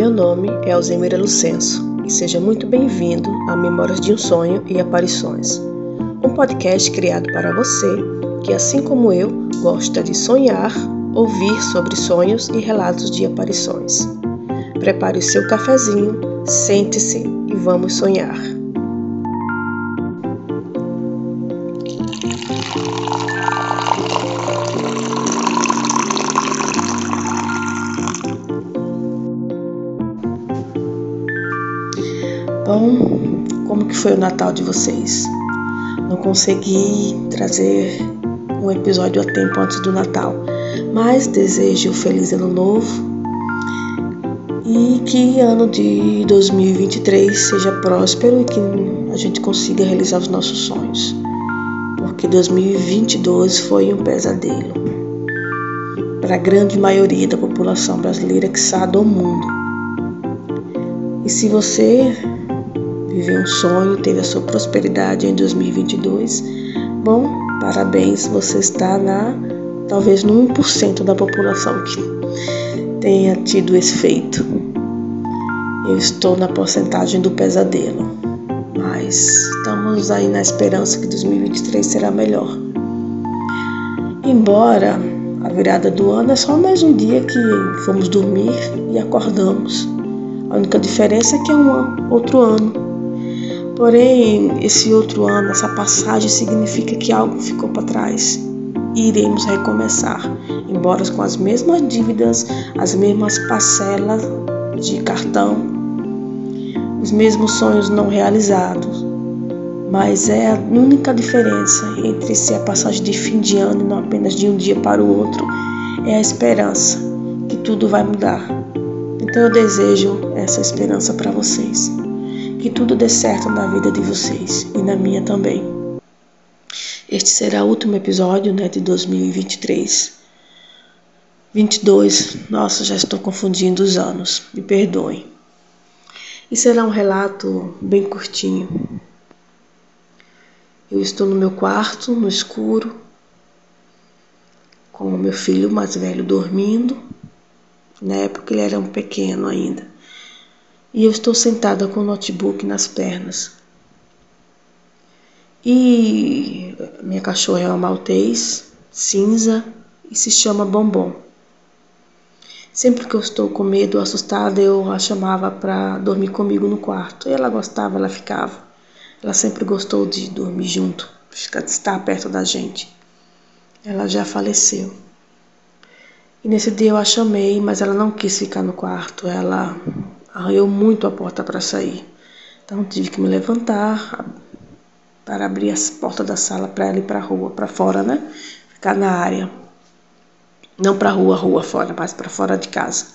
Meu nome é Alzemira Lucenso e seja muito bem-vindo a Memórias de um Sonho e Aparições, um podcast criado para você que, assim como eu, gosta de sonhar, ouvir sobre sonhos e relatos de aparições. Prepare o seu cafezinho, sente-se e vamos sonhar. Bom, como que foi o Natal de vocês? Não consegui trazer um episódio a tempo antes do Natal, mas desejo um feliz ano novo e que ano de 2023 seja próspero e que a gente consiga realizar os nossos sonhos. Porque 2022 foi um pesadelo para a grande maioria da população brasileira que sabe do mundo. E se você viveu um sonho, teve a sua prosperidade em 2022, bom, parabéns, você está na talvez no 1% da população que tenha tido esse feito. Eu estou na porcentagem do pesadelo, mas estamos aí na esperança que 2023 será melhor. Embora a virada do ano é só mais um dia que fomos dormir e acordamos. A única diferença é que é um outro ano. Porém, esse outro ano, essa passagem significa que algo ficou para trás e iremos recomeçar, embora com as mesmas dívidas, as mesmas parcelas de cartão, os mesmos sonhos não realizados. Mas é a única diferença entre ser a passagem de fim de ano e não apenas de um dia para o outro é a esperança que tudo vai mudar. Então eu desejo essa esperança para vocês. Que tudo dê certo na vida de vocês e na minha também. Este será o último episódio né, de 2023. 22, nossa, já estou confundindo os anos, me perdoem. E será um relato bem curtinho. Eu estou no meu quarto, no escuro, com o meu filho mais velho dormindo, na época ele era um pequeno ainda. E eu estou sentada com o notebook nas pernas. E minha cachorra é uma maltês, cinza, e se chama Bombom. Sempre que eu estou com medo ou assustada, eu a chamava para dormir comigo no quarto. E ela gostava, ela ficava. Ela sempre gostou de dormir junto, de estar perto da gente. Ela já faleceu. E nesse dia eu a chamei, mas ela não quis ficar no quarto. Ela arranhou muito a porta para sair. Então tive que me levantar para abrir as portas da sala para ela ir para a rua, para fora, né? Ficar na área. Não para rua, rua fora, mas para fora de casa.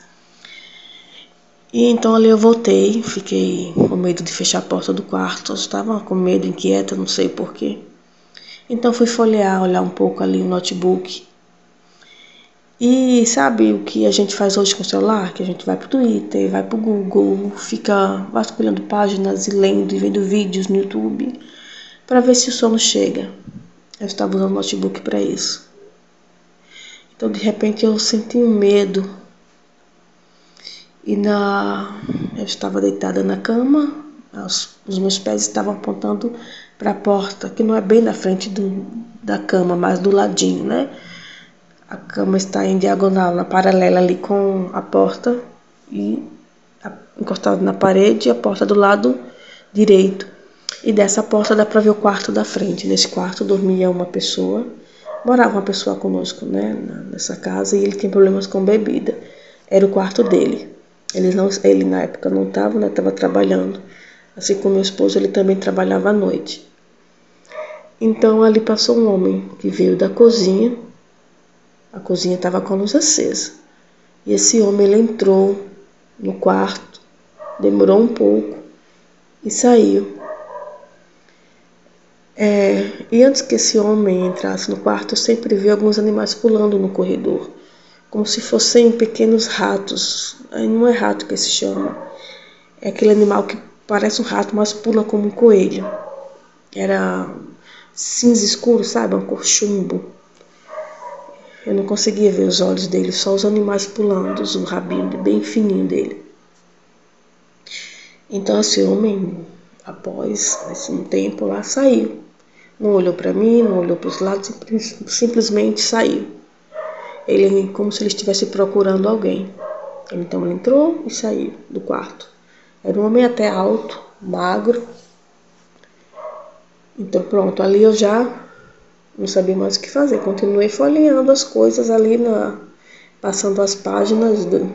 E então ali eu voltei, fiquei com medo de fechar a porta do quarto, estava com medo, inquieta, não sei porquê. Então fui folhear, olhar um pouco ali o notebook. E sabe o que a gente faz hoje com o celular? Que a gente vai pro Twitter, vai pro Google, fica vasculhando páginas e lendo e vendo vídeos no YouTube para ver se o sono chega. Eu estava usando o notebook para isso. Então, de repente, eu senti um medo. E na eu estava deitada na cama, os meus pés estavam apontando para a porta, que não é bem na frente do, da cama, mas do ladinho, né? A cama está em diagonal, na paralela ali com a porta e encostada na parede a porta do lado direito. E dessa porta dá para ver o quarto da frente. Nesse quarto dormia uma pessoa morava uma pessoa conosco, né, nessa casa, e ele tinha problemas com bebida. Era o quarto dele. Ele, não, ele na época não estava, né, estava trabalhando. Assim como meu esposo, ele também trabalhava à noite. Então ali passou um homem que veio da cozinha. A cozinha estava com a luz acesa. E esse homem ele entrou no quarto, demorou um pouco e saiu. É, e antes que esse homem entrasse no quarto, eu sempre vi alguns animais pulando no corredor, como se fossem pequenos ratos. Aí não é rato que se chama, é aquele animal que parece um rato, mas pula como um coelho. Era cinza escuro, sabe? Um cor chumbo. Eu não conseguia ver os olhos dele, só os animais pulando, o rabinho bem fininho dele. Então esse homem, após um tempo lá, saiu. Não olhou para mim, não olhou para os lados, simplesmente saiu. Ele como se ele estivesse procurando alguém. Então ele entrou e saiu do quarto. Era um homem até alto, magro. Então pronto, ali eu já não sabia mais o que fazer. Continuei folheando as coisas ali na passando as páginas do,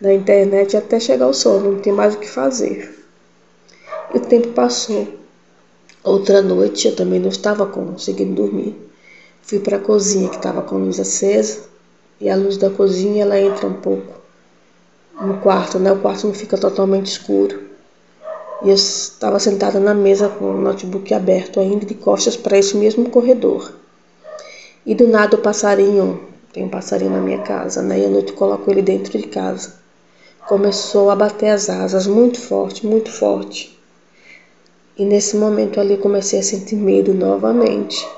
da internet até chegar ao sono, não tinha mais o que fazer. E o tempo passou. Outra noite eu também não estava conseguindo dormir. Fui para a cozinha que estava com a luz acesa e a luz da cozinha ela entra um pouco no quarto, né? O quarto não fica totalmente escuro. E eu estava sentada na mesa com o notebook aberto ainda de costas para esse mesmo corredor. E do nada o passarinho, tem um passarinho na minha casa, né? E à noite coloco ele dentro de casa. Começou a bater as asas muito forte, muito forte. E nesse momento ali comecei a sentir medo novamente.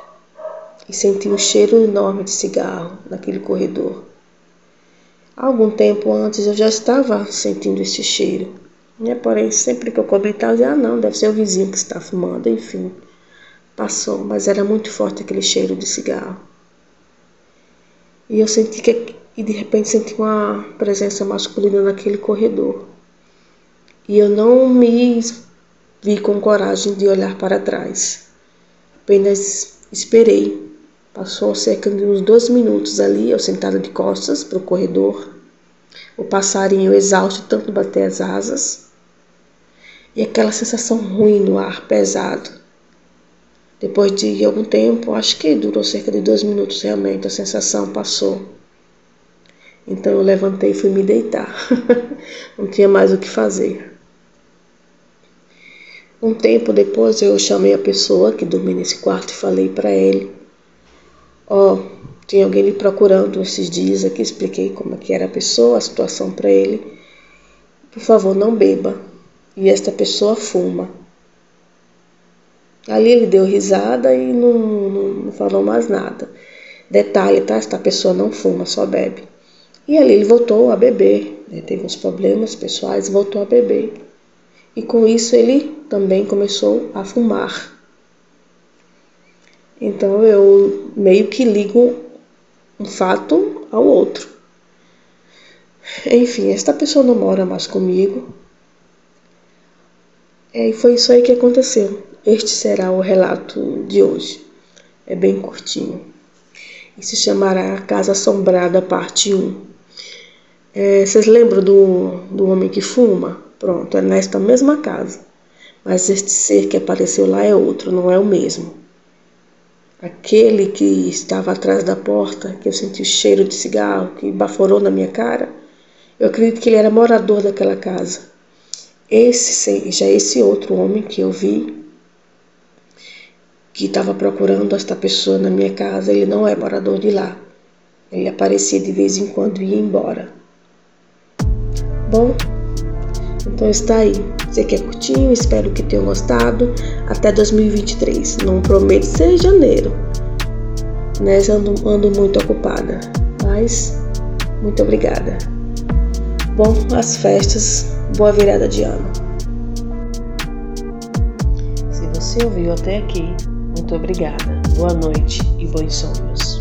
E senti um cheiro enorme de cigarro naquele corredor. Algum tempo antes eu já estava sentindo esse cheiro. Né? Porém, sempre que eu comentava, eu dizia, ah não, deve ser o vizinho que está fumando, enfim. Passou, mas era muito forte aquele cheiro de cigarro. E eu senti que, e de repente senti uma presença masculina naquele corredor. E eu não me vi com coragem de olhar para trás. Apenas esperei. Passou cerca de uns dois minutos ali, eu sentada de costas para o corredor, o passarinho exausto tanto bater as asas, e aquela sensação ruim no ar pesado. Depois de algum tempo, acho que durou cerca de dois minutos realmente, a sensação passou. Então eu levantei e fui me deitar. Não tinha mais o que fazer. Um tempo depois eu chamei a pessoa que dormia nesse quarto e falei para ele: Ó, oh, tem alguém lhe procurando esses dias aqui. Expliquei como é que era a pessoa, a situação para ele. Por favor, não beba. E esta pessoa fuma. Ali ele deu risada e não, não, não falou mais nada. Detalhe, tá? Esta pessoa não fuma, só bebe. E ali ele voltou a beber. Né? Teve uns problemas pessoais, voltou a beber. E com isso ele também começou a fumar. Então eu meio que ligo um fato ao outro. Enfim, esta pessoa não mora mais comigo. É, e foi isso aí que aconteceu. Este será o relato de hoje. É bem curtinho. E se chamará Casa Assombrada, parte 1. É, vocês lembram do, do homem que fuma? Pronto, é nesta mesma casa. Mas este ser que apareceu lá é outro, não é o mesmo. Aquele que estava atrás da porta, que eu senti o cheiro de cigarro, que baforou na minha cara, eu acredito que ele era morador daquela casa. Esse já esse outro homem que eu vi, que estava procurando esta pessoa na minha casa, ele não é morador de lá. Ele aparecia de vez em quando e ia embora. Bom, então está aí. Sei que é curtinho, espero que tenham gostado. Até 2023. Não prometo ser janeiro. Né? Ando, ando muito ocupada. Mas muito obrigada. Bom, as festas. Boa virada de ano. Se você ouviu até aqui, muito obrigada. Boa noite e bons sonhos.